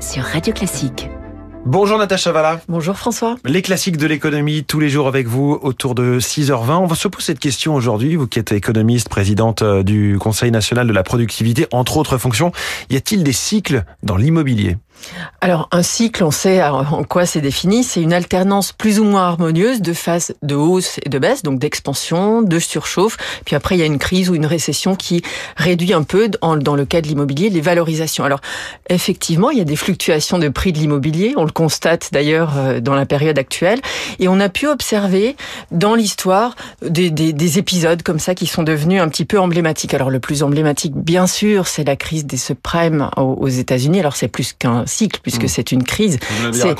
Sur Radio Classique. Bonjour Natacha Valla. Bonjour François. Les classiques de l'économie tous les jours avec vous autour de 6h20. On va se poser cette question aujourd'hui, vous qui êtes économiste, présidente euh, du Conseil national de la productivité, entre autres fonctions. Y a-t-il des cycles dans l'immobilier? Alors un cycle, on sait en quoi c'est défini, c'est une alternance plus ou moins harmonieuse de phases de hausse et de baisse, donc d'expansion, de surchauffe, puis après il y a une crise ou une récession qui réduit un peu, dans le cas de l'immobilier, les valorisations. Alors effectivement, il y a des fluctuations de prix de l'immobilier, on le constate d'ailleurs euh, dans la période actuelle, et on a pu observer dans l'histoire des, des, des, épisodes comme ça qui sont devenus un petit peu emblématiques. Alors le plus emblématique, bien sûr, c'est la crise des subprimes aux, aux États-Unis. Alors c'est plus qu'un cycle puisque mmh. c'est une crise. C'est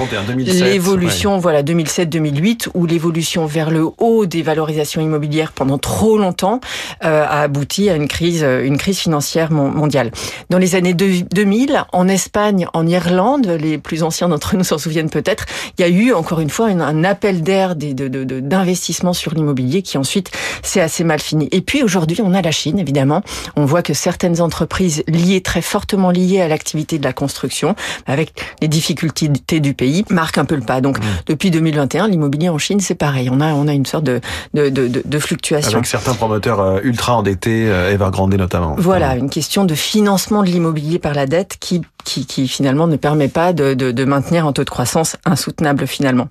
l'évolution, ouais. voilà, 2007-2008 où l'évolution vers le haut des valorisations immobilières pendant trop longtemps euh, a abouti à une crise, une crise financière mondiale. Dans les années 2000, en Espagne, en Irlande, les plus anciens d'entre nous s'en souviennent peut-être, il y a eu encore une fois un appel d'air d'investissement sur l'immobilier qui ensuite s'est assez mal fini. Et puis aujourd'hui, on a la Chine, évidemment. On voit que certaines entreprises liées, très fortement liées à l'activité de la construction, avec les difficultés du pays, marque un peu le pas. Donc, mmh. depuis 2021, l'immobilier en Chine, c'est pareil. On a, on a une sorte de, de, de, de fluctuation. Avec certains promoteurs euh, ultra endettés, euh, Evergrande notamment. Voilà, mmh. une question de financement de l'immobilier par la dette qui, qui, qui finalement ne permet pas de, de, de maintenir un taux de croissance insoutenable finalement.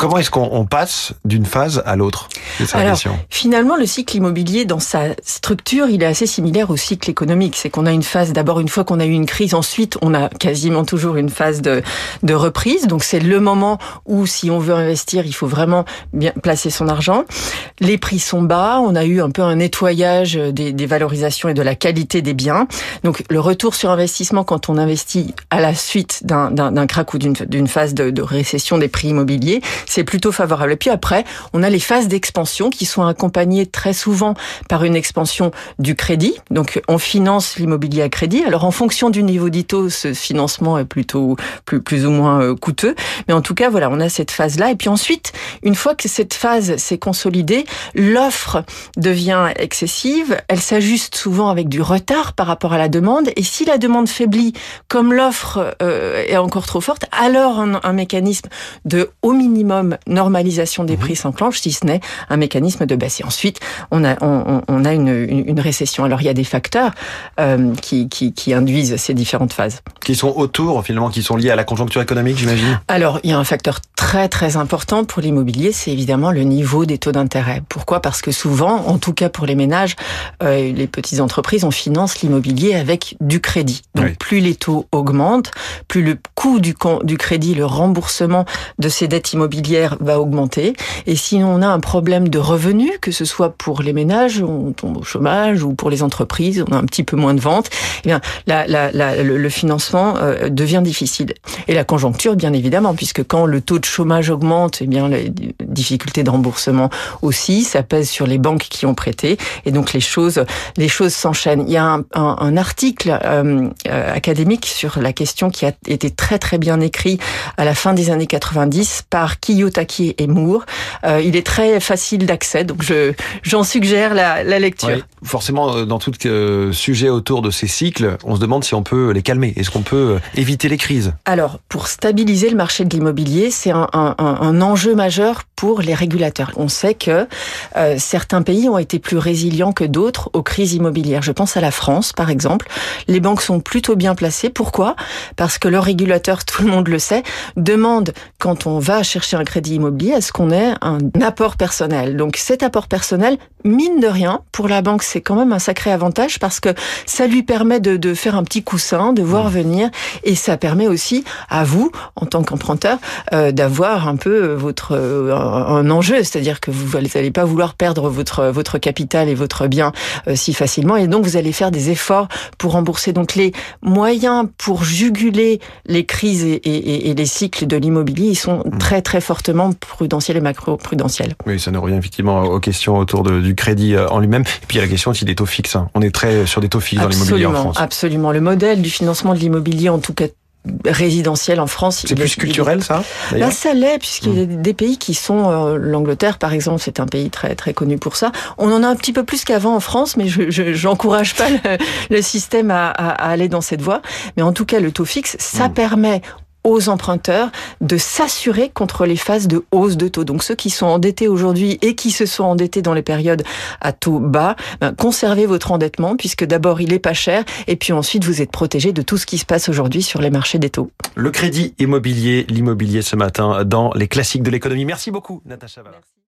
Comment est-ce qu'on passe d'une phase à l'autre Alors, finalement, le cycle immobilier, dans sa structure, il est assez similaire au cycle économique. C'est qu'on a une phase, d'abord, une fois qu'on a eu une crise, ensuite, on a quasiment toujours une phase de, de reprise. Donc, c'est le moment où, si on veut investir, il faut vraiment bien placer son argent. Les prix sont bas. On a eu un peu un nettoyage des, des valorisations et de la qualité des biens. Donc, le retour sur investissement, quand on investit à la suite d'un crack ou d'une phase de, de récession des prix immobiliers, c'est plutôt favorable. Et puis après, on a les phases d'expansion qui sont accompagnées très souvent par une expansion du crédit. Donc on finance l'immobilier à crédit. Alors en fonction du niveau d'ITO, ce financement est plutôt plus, ou moins euh, coûteux. Mais en tout cas, voilà, on a cette phase-là. Et puis ensuite, une fois que cette phase s'est consolidée, l'offre devient excessive. Elle s'ajuste souvent avec du retard par rapport à la demande. Et si la demande faiblit, comme l'offre euh, est encore trop forte, alors un, un mécanisme de au minimum normalisation des prix s'enclenche, si ce n'est un mécanisme de baisse. Et ensuite, on a, on, on a une, une, une, récession. Alors, il y a des facteurs euh, qui, qui, qui, induisent ces différentes phases. Qui sont autour, finalement, qui sont liés à la conjoncture économique, j'imagine? Alors, il y a un facteur très, très important pour l'immobilier, c'est évidemment le niveau des taux d'intérêt. Pourquoi? Parce que souvent, en tout cas pour les ménages, euh, les petites entreprises, on finance l'immobilier avec du crédit. Donc, oui. plus les taux augmentent, plus le coût du, du crédit, le remboursement de ces dettes immobilières va augmenter. Et si on a un problème de revenus, que ce soit pour les ménages, on tombe au chômage, ou pour les entreprises, on a un petit peu moins de ventes, eh bien, la, le, financement euh, devient difficile. Et la conjoncture, bien évidemment, puisque quand le taux de chômage augmente, eh bien, les difficultés de remboursement aussi, ça pèse sur les banques qui ont prêté, et donc les choses, les choses s'enchaînent. Il y a un, article euh, euh, académique sur la question qui a été très très bien écrit à la fin des années 90 par Kiyotaki et Moore. Euh, il est très facile d'accès, donc je j'en suggère la, la lecture. Ouais, forcément, euh, dans tout euh, sujet autour de ces cycles, on se demande si on peut les calmer. Est-ce qu'on peut éviter les crises? Alors, pour stabiliser le marché de l'immobilier, c'est un, un, un, enjeu majeur pour les régulateurs. On sait que euh, certains pays ont été plus résilients que d'autres aux crises immobilières. Je pense à la France, par exemple. Les banques sont plutôt bien placées. Pourquoi? Parce que leurs régulateurs, tout le monde le sait, demandent quand on va chercher un crédit immobilier, est-ce qu'on ait un apport personnel? Donc cet apport personnel, mine de rien, pour la banque, c'est quand même un sacré avantage parce que ça lui permet de, de faire un petit coussin, de voir mmh. venir, et ça permet aussi à vous, en tant qu'emprunteur, euh, d'avoir un peu votre euh, un enjeu, c'est-à-dire que vous n'allez pas vouloir perdre votre votre capital et votre bien euh, si facilement, et donc vous allez faire des efforts pour rembourser. Donc les moyens pour juguler les crises et, et, et les cycles de l'immobilier, ils sont mmh. très très fortement prudentiel et macro-prudentiel. Oui, ça nous revient effectivement aux questions autour de, du crédit euh, en lui-même. Et puis il y a la question aussi des taux fixes. Hein. On est très sur des taux fixes absolument, dans l'immobilier en France. Absolument. Le modèle du financement de l'immobilier, en tout cas résidentiel en France. C'est plus culturel, ça Là, ça l'est, puisqu'il y a mmh. des pays qui sont... Euh, L'Angleterre, par exemple, c'est un pays très très connu pour ça. On en a un petit peu plus qu'avant en France, mais je n'encourage pas le, le système à, à, à, aller dans cette voie. Mais en tout cas, le taux fixe, ça mmh. permet aux emprunteurs de s'assurer contre les phases de hausse de taux. Donc ceux qui sont endettés aujourd'hui et qui se sont endettés dans les périodes à taux bas, ben, conservez votre endettement puisque d'abord il est pas cher et puis ensuite vous êtes protégé de tout ce qui se passe aujourd'hui sur les marchés des taux. Le crédit immobilier, l'immobilier ce matin dans les classiques de l'économie. Merci beaucoup Natacha